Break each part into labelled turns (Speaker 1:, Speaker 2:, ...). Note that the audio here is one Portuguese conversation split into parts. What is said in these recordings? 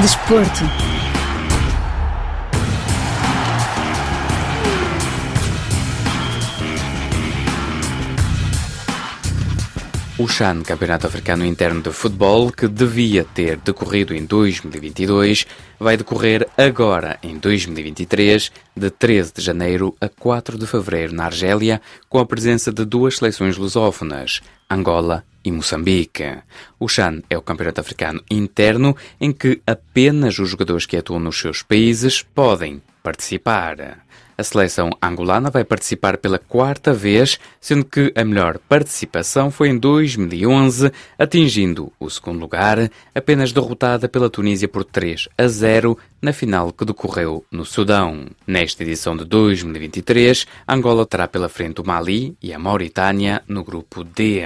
Speaker 1: Desporto.
Speaker 2: O CHAN, Campeonato Africano Interno de Futebol, que devia ter decorrido em 2022, vai decorrer agora, em 2023, de 13 de janeiro a 4 de fevereiro, na Argélia, com a presença de duas seleções lusófonas, Angola e Moçambique. O CHAN é o Campeonato Africano Interno em que apenas os jogadores que atuam nos seus países podem participar. A seleção angolana vai participar pela quarta vez, sendo que a melhor participação foi em 2011, atingindo o segundo lugar, apenas derrotada pela Tunísia por 3 a 0 na final que decorreu no Sudão. Nesta edição de 2023, Angola terá pela frente o Mali e a Mauritânia no grupo D.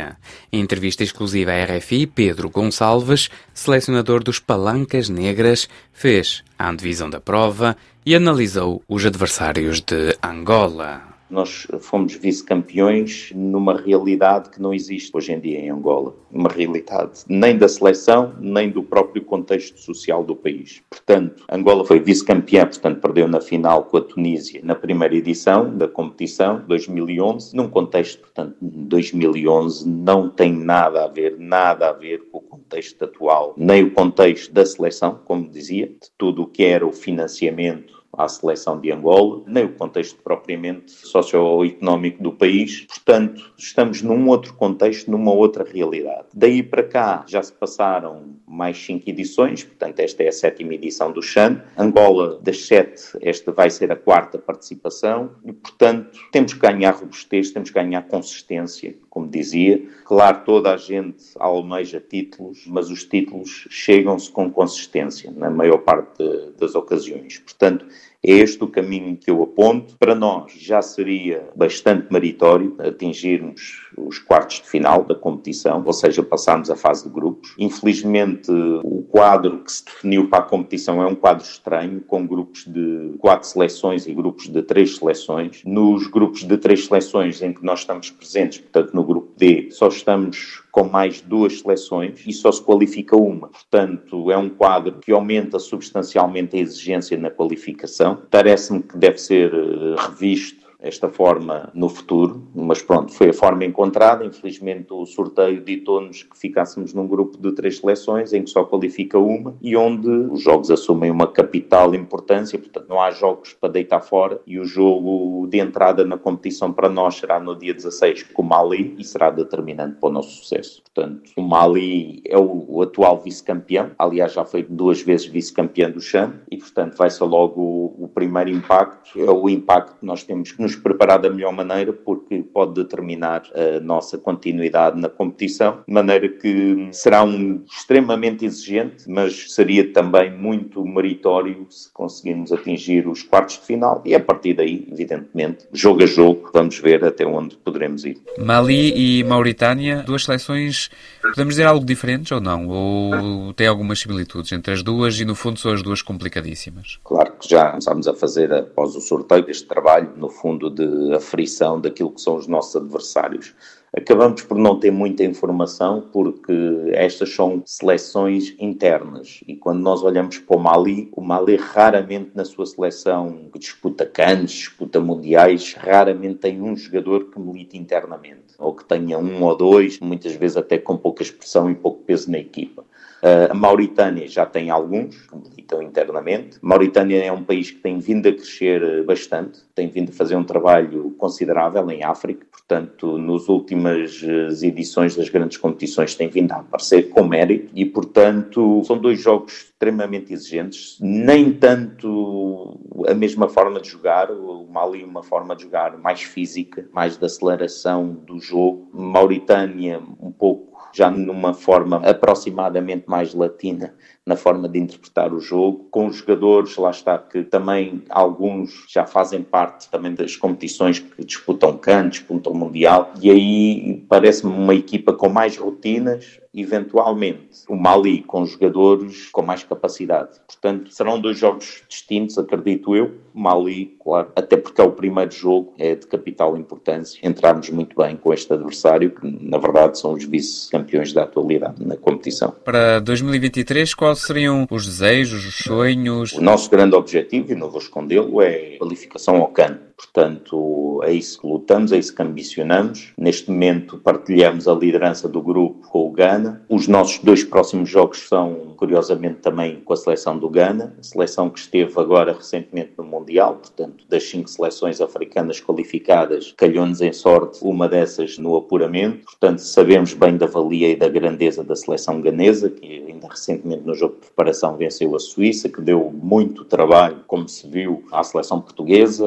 Speaker 2: Em entrevista exclusiva à RFI, Pedro Gonçalves, selecionador dos Palancas Negras, fez a antevisão da prova e analisou os adversários de Angola.
Speaker 3: Nós fomos vice-campeões numa realidade que não existe hoje em dia em Angola. Uma realidade nem da seleção, nem do próprio contexto social do país. Portanto, Angola foi vice-campeã, portanto, perdeu na final com a Tunísia na primeira edição da competição, 2011, num contexto, portanto, 2011 não tem nada a ver, nada a ver com o contexto atual, nem o contexto da seleção, como dizia, de tudo o que era o financiamento à seleção de Angola, nem o contexto propriamente socioeconómico do país. Portanto, estamos num outro contexto, numa outra realidade. Daí para cá já se passaram mais cinco edições, portanto, esta é a sétima edição do Chan. Angola, das sete, esta vai ser a quarta participação e, portanto, temos que ganhar robustez, temos que ganhar consistência, como dizia. Claro, toda a gente almeja títulos, mas os títulos chegam-se com consistência, na maior parte das ocasiões. Portanto, é este o caminho que eu aponto. Para nós já seria bastante meritório atingirmos os quartos de final da competição, ou seja, passarmos a fase de grupos. Infelizmente, o quadro que se definiu para a competição é um quadro estranho, com grupos de quatro seleções e grupos de três seleções. Nos grupos de três seleções em que nós estamos presentes, portanto, no grupo Só estamos com mais duas seleções e só se qualifica uma. Portanto, é um quadro que aumenta substancialmente a exigência na qualificação. Parece-me que deve ser eh, revisto esta forma no futuro, mas pronto, foi a forma encontrada. Infelizmente, o sorteio ditou-nos que ficássemos num grupo de três seleções, em que só qualifica uma, e onde os jogos assumem uma capital importância, portanto, não há jogos para deitar fora, e o jogo de entrada na competição para nós será no dia 16 com o Mali e será determinante para o nosso sucesso. Portanto, o Mali é o, o atual vice-campeão, aliás, já foi duas vezes vice-campeão do Cham, e portanto vai ser logo o, o primeiro impacto, é o impacto que nós temos que nos nos preparar da melhor maneira, porque pode determinar a nossa continuidade na competição, de maneira que será um extremamente exigente, mas seria também muito meritório se conseguirmos atingir os quartos de final e a partir daí, evidentemente, jogo a jogo, vamos ver até onde poderemos ir.
Speaker 2: Mali e Mauritânia, duas seleções, podemos dizer algo diferentes ou não? Ou tem algumas similitudes entre as duas e no fundo são as duas complicadíssimas?
Speaker 3: Claro que já começámos a fazer após o sorteio este trabalho, no fundo de aflição daquilo que são os nossos adversários. Acabamos por não ter muita informação porque estas são seleções internas e quando nós olhamos para o Mali, o Mali raramente na sua seleção que disputa canos, disputa mundiais, raramente tem um jogador que milite internamente ou que tenha um ou dois, muitas vezes até com pouca expressão e pouco peso na equipa. Uh, a Mauritânia já tem alguns que militam internamente. A Mauritânia é um país que tem vindo a crescer ah, bastante, tem vindo a fazer um trabalho considerável em África. Portanto, nas últimas ah, edições das grandes competições tem vindo a aparecer com mérito e, portanto, são dois jogos extremamente exigentes. Nem tanto a mesma forma de jogar, o Mali uma forma de jogar mais física, mais de aceleração do jogo. Mauritânia um pouco já numa forma aproximadamente mais latina na forma de interpretar o jogo, com os jogadores, lá está, que também alguns já fazem parte também das competições que disputam CAN, disputam Mundial, e aí parece-me uma equipa com mais rotinas, eventualmente, o Mali com jogadores com mais capacidade. Portanto, serão dois jogos distintos, acredito eu. Mali, claro, até porque é o primeiro jogo, é de capital importância. Entrarmos muito bem com este adversário, que na verdade são os vice-campeões da atualidade na competição.
Speaker 2: Para 2023, quais seriam os desejos, os sonhos?
Speaker 3: O nosso grande objetivo, e não vou escondê-lo, é a qualificação ao CAN. Portanto, é isso que lutamos, é isso que ambicionamos. Neste momento, partilhamos a liderança do grupo com o Ghana. Os nossos dois próximos jogos são, curiosamente, também com a seleção do Ghana, seleção que esteve agora recentemente no Mundial. Portanto, das cinco seleções africanas qualificadas, calhou-nos em sorte uma dessas no apuramento. Portanto, sabemos bem da valia e da grandeza da seleção ganesa, que ainda recentemente no jogo de preparação venceu a Suíça, que deu muito trabalho, como se viu, à seleção portuguesa,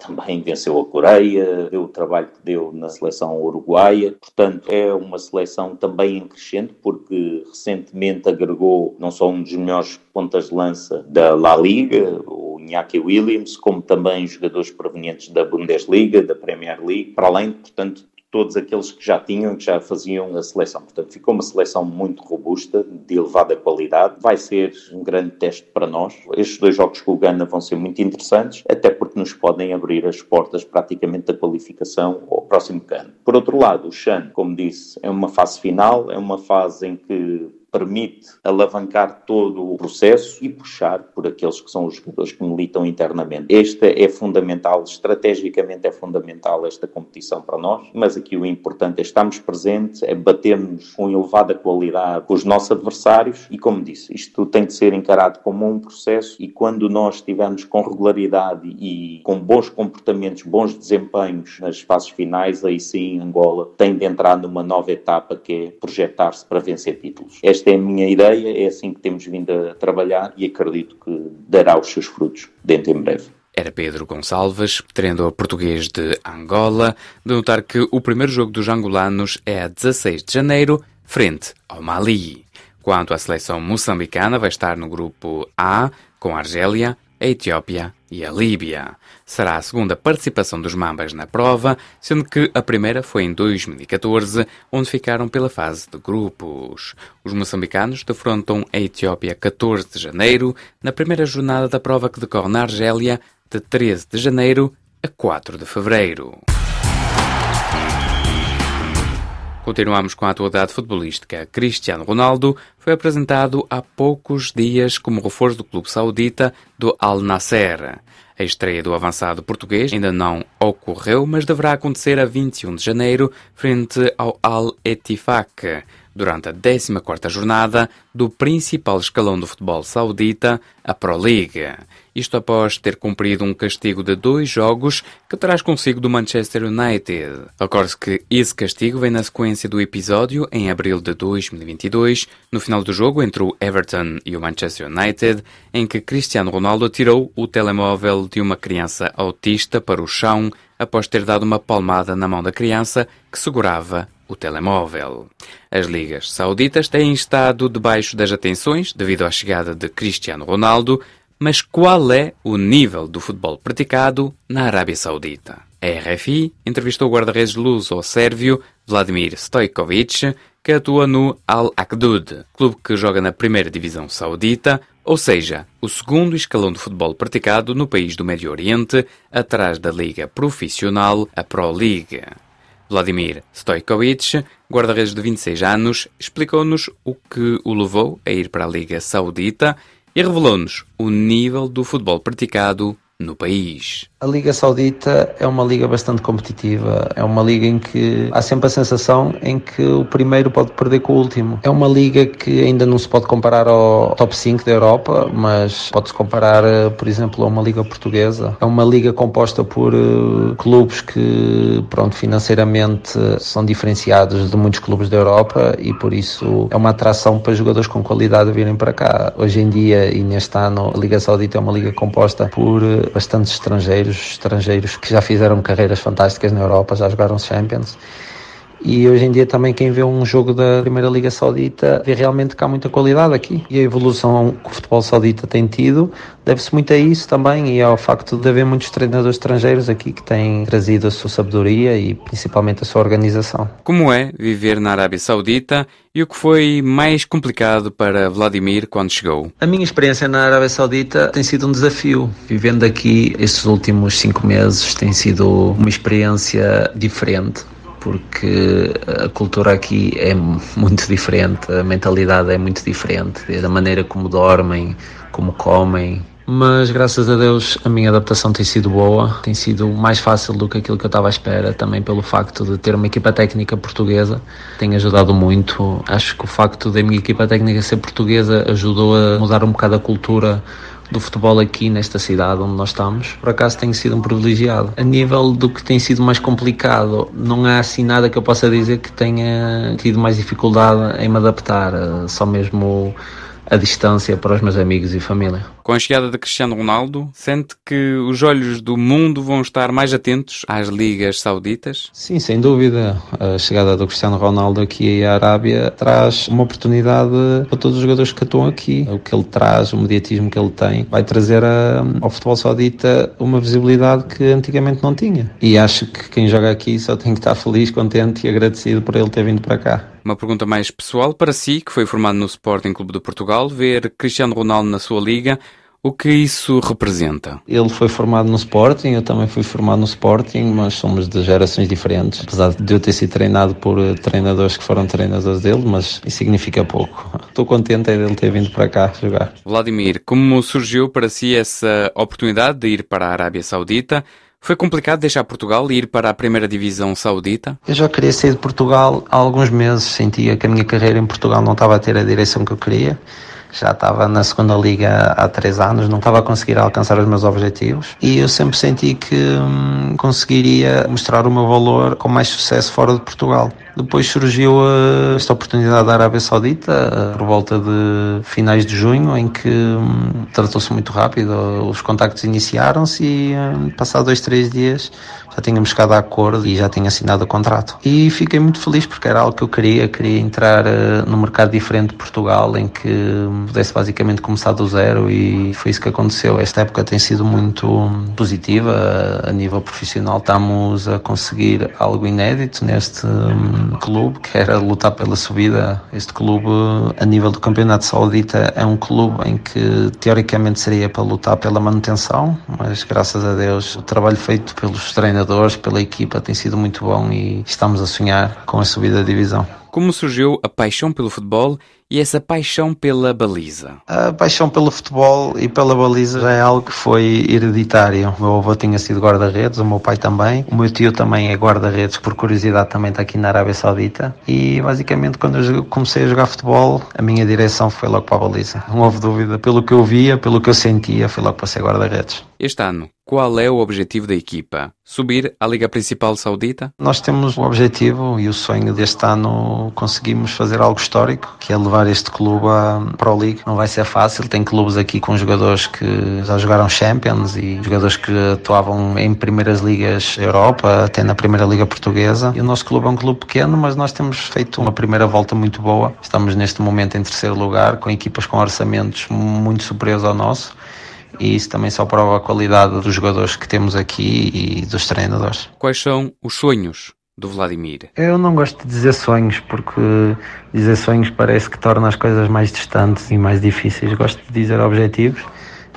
Speaker 3: também venceu a Coreia, deu o trabalho que deu na seleção uruguaia. Portanto, é uma seleção também em crescente, porque recentemente agregou não só um dos melhores pontas de lança da La Liga, o Iñaki Williams, como também jogadores provenientes da Bundesliga, da Premier League, para além, portanto, todos aqueles que já tinham, que já faziam a seleção. Portanto, ficou uma seleção muito robusta, de elevada qualidade. Vai ser um grande teste para nós. Estes dois jogos com o Ghana vão ser muito interessantes, até porque nos podem abrir as portas praticamente da qualificação ao próximo Ghana. Por outro lado, o Chan, como disse, é uma fase final, é uma fase em que permite alavancar todo o processo e puxar por aqueles que são os jogadores que militam internamente. Esta é fundamental, estrategicamente é fundamental esta competição para nós, mas aqui o importante é estarmos presentes, é batermos com elevada qualidade com os nossos adversários e, como disse, isto tem de ser encarado como um processo e quando nós estivermos com regularidade e com bons comportamentos, bons desempenhos nas fases finais, aí sim Angola tem de entrar numa nova etapa que é projetar-se para vencer títulos. Esta esta é a minha ideia, é assim que temos vindo a trabalhar e acredito que dará os seus frutos dentro em breve.
Speaker 2: Era Pedro Gonçalves, treinador português de Angola, de notar que o primeiro jogo dos angolanos é a 16 de janeiro, frente ao Mali. Quanto à seleção moçambicana, vai estar no grupo A, com a Argélia, a Etiópia e a Líbia. Será a segunda participação dos Mambas na prova, sendo que a primeira foi em 2014, onde ficaram pela fase de grupos. Os moçambicanos defrontam a Etiópia 14 de janeiro, na primeira jornada da prova que decorre na Argélia, de 13 de janeiro a 4 de fevereiro. Continuamos com a atualidade futebolística. Cristiano Ronaldo foi apresentado há poucos dias como reforço do clube saudita do Al Nasser. A estreia do avançado português ainda não ocorreu, mas deverá acontecer a 21 de janeiro, frente ao Al Ettifaq, durante a 14ª jornada do principal escalão do futebol saudita, a Pro League. Isto após ter cumprido um castigo de dois jogos que traz consigo do Manchester United. Recorde-se que esse castigo vem na sequência do episódio, em abril de 2022, no final do jogo entre o Everton e o Manchester United, em que Cristiano Ronaldo tirou o telemóvel de uma criança autista para o chão após ter dado uma palmada na mão da criança que segurava o telemóvel. As ligas sauditas têm estado debaixo das atenções devido à chegada de Cristiano Ronaldo, mas qual é o nível do futebol praticado na Arábia Saudita? A RFI entrevistou o guarda-redes luso-sérvio Vladimir Stojkovic, que atua no Al-Aqdud, clube que joga na primeira divisão saudita, ou seja, o segundo escalão de futebol praticado no país do Médio Oriente, atrás da liga profissional, a Pro League. Vladimir Stojkovic, guarda-redes de 26 anos, explicou-nos o que o levou a ir para a Liga Saudita e revelou-nos o nível do futebol praticado no país.
Speaker 1: A Liga Saudita é uma liga bastante competitiva, é uma liga em que há sempre a sensação em que o primeiro pode perder com o último. É uma liga que ainda não se pode comparar ao top 5 da Europa, mas pode-se comparar, eh, por exemplo, a uma liga portuguesa. É uma liga composta por uh, clubes que, pronto, financeiramente são diferenciados de muitos clubes da Europa e por isso é uma atração para jogadores com qualidade virem para cá. Hoje em dia e neste ano, a Liga Saudita é uma liga composta por uh, bastantes estrangeiros, estrangeiros que já fizeram carreiras fantásticas na Europa, já jogaram Champions E hoje em dia também quem vê um jogo da Primeira Liga Saudita vê realmente que há muita qualidade aqui. E a evolução que o futebol saudita tem tido deve-se muito a isso também e ao facto de haver muitos treinadores estrangeiros aqui que têm trazido a sua sabedoria e principalmente a sua organização.
Speaker 2: Como é viver na Arábia Saudita e o que foi mais complicado para Vladimir quando chegou?
Speaker 1: A minha experiência na Arábia Saudita tem sido um desafio. Vivendo aqui estes últimos cinco meses tem sido uma experiência diferente porque a cultura aqui é muito diferente, a mentalidade é muito diferente, da maneira como dormem, como comem. Mas graças a Deus a minha adaptação tem sido boa, tem sido mais fácil do que aquilo que eu estava à espera, também pelo facto de ter uma equipa técnica portuguesa, tem ajudado muito. Acho que o facto da minha equipa técnica ser portuguesa ajudou a mudar um bocado a cultura do futebol aqui nesta cidade onde nós estamos, por acaso tenho sido um privilegiado. A nível do que tem sido mais complicado, não há assim nada que eu possa dizer que tenha tido mais dificuldade em me adaptar, só mesmo a distância para os meus amigos e família.
Speaker 2: Com a chegada de Cristiano Ronaldo, sente que os olhos do mundo vão estar mais atentos às ligas sauditas?
Speaker 1: Sim, sem dúvida. A chegada do Cristiano Ronaldo aqui à Arábia traz uma oportunidade para todos os jogadores que atuam aqui. O que ele traz, o mediatismo que ele tem, vai trazer a, ao futebol saudita uma visibilidade que antigamente não tinha. E acho que quem joga aqui só tem que estar feliz, contente e agradecido por ele ter vindo para cá.
Speaker 2: Uma pergunta mais pessoal para si, que foi formado no Sporting Clube de Portugal, ver Cristiano Ronaldo na sua liga, o que isso representa?
Speaker 1: Ele foi formado no Sporting, eu também fui formado no Sporting, mas somos de gerações diferentes. Apesar de eu ter sido treinado por eh, treinadores que foram treinadores dele, mas isso significa pouco. Estou contente é dele ter vindo para cá jogar.
Speaker 2: Vladimir, como surgiu para si essa oportunidade de ir para a Arábia Saudita? Foi complicado deixar Portugal e ir para a primeira divisão saudita?
Speaker 1: Eu já queria sair de Portugal há alguns meses, sentia que a minha carreira em Portugal não estava a ter a direção que eu queria. Já estava na segunda liga há três anos, não estava a conseguir alcançar os meus objetivos e eu sempre senti que hum, conseguiria mostrar o meu valor com mais sucesso fora de Portugal. Depois surgiu uh, esta oportunidade da Arábia Saudita, uh, por volta de finais de junho, em que um, tratou-se muito rápido, os contactos iniciaram-se e, um, passados dois, três dias, já tínhamos chegado a acordo e já tinha assinado o contrato. E fiquei muito feliz porque era algo que eu queria, queria entrar uh, num mercado diferente de Portugal, em que um, pudesse basicamente começar do zero e foi isso que aconteceu. Esta época tem sido muito hum, positiva a nível profissional, estamos a conseguir algo inédito neste hum, clube, que era lutar pela subida. Este clube, a nível do Campeonato Saudita, é um clube em que teoricamente seria para lutar pela manutenção, mas graças a Deus o trabalho feito pelos treinadores, pela equipa, tem sido muito bom e estamos a sonhar com a subida da divisão.
Speaker 2: Como surgiu a paixão pelo futebol e essa paixão pela baliza?
Speaker 1: A paixão pelo futebol e pela baliza já é algo que foi hereditário. O meu avô tinha sido guarda-redes, o meu pai também. O meu tio também é guarda-redes, por curiosidade também está aqui na Arábia Saudita. E basicamente quando eu comecei a jogar futebol, a minha direção foi logo para a baliza. Não houve dúvida. Pelo que eu via, pelo que eu sentia, foi logo para ser guarda-redes.
Speaker 2: Este ano, qual é o objetivo da equipa? Subir à Liga Principal Saudita?
Speaker 1: Nós temos o objetivo e o sonho deste ano conseguimos fazer algo histórico, que é levar este clube à Pro League. Não vai ser fácil, tem clubes aqui com jogadores que já jogaram Champions e jogadores que atuavam em primeiras ligas Europa, até na primeira liga portuguesa. E o nosso clube é um clube pequeno, mas nós temos feito uma primeira volta muito boa. Estamos neste momento em terceiro lugar, com equipas com orçamentos muito superiores ao nosso e isso também só prova a qualidade dos jogadores que temos aqui e dos treinadores.
Speaker 2: Quais são os sonhos do Vladimir?
Speaker 1: Eu não gosto de dizer sonhos porque dizer sonhos parece que torna as coisas mais distantes e mais difíceis. Gosto de dizer objetivos.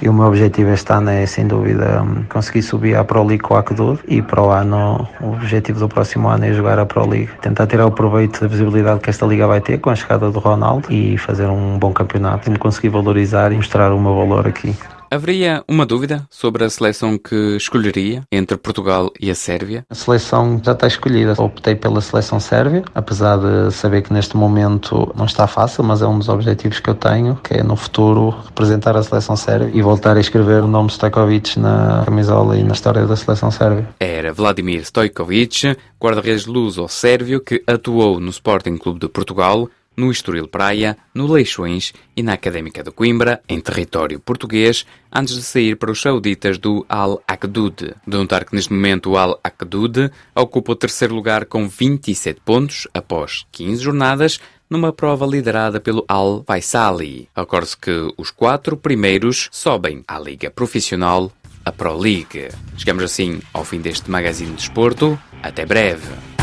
Speaker 1: E o meu objetivo este ano é, sem dúvida, conseguir subir à Pro League com a Acdud e para o ano, o objetivo do próximo ano é jogar a Pro League. Tentar tirar o proveito da visibilidade que esta liga vai ter com a chegada do Ronaldo e fazer um bom campeonato e me conseguir valorizar e mostrar o meu valor aqui.
Speaker 2: Haveria uma dúvida sobre a seleção que escolheria entre Portugal e a Sérvia?
Speaker 1: A seleção já está escolhida. Optei pela seleção sérvia, apesar de saber que neste momento não está fácil, mas é um dos objetivos que eu tenho, que é no futuro representar a seleção sérvia e voltar a escrever o nome Stojkovic na camisola e na história da seleção sérvia.
Speaker 2: Era Vladimir Stojkovic, guarda-redes luso-sérvio que atuou no Sporting Clube de Portugal, no Estoril Praia, no Leixões e na Académica de Coimbra, em território português, antes de sair para os sauditas do Al Aqdud. De notar que neste momento o Al Aqdud ocupa o terceiro lugar com 27 pontos após 15 jornadas, numa prova liderada pelo Al Faisali. Recorde-se que os quatro primeiros sobem à Liga Profissional, a Pro League. Chegamos assim ao fim deste magazine de desporto. Até breve.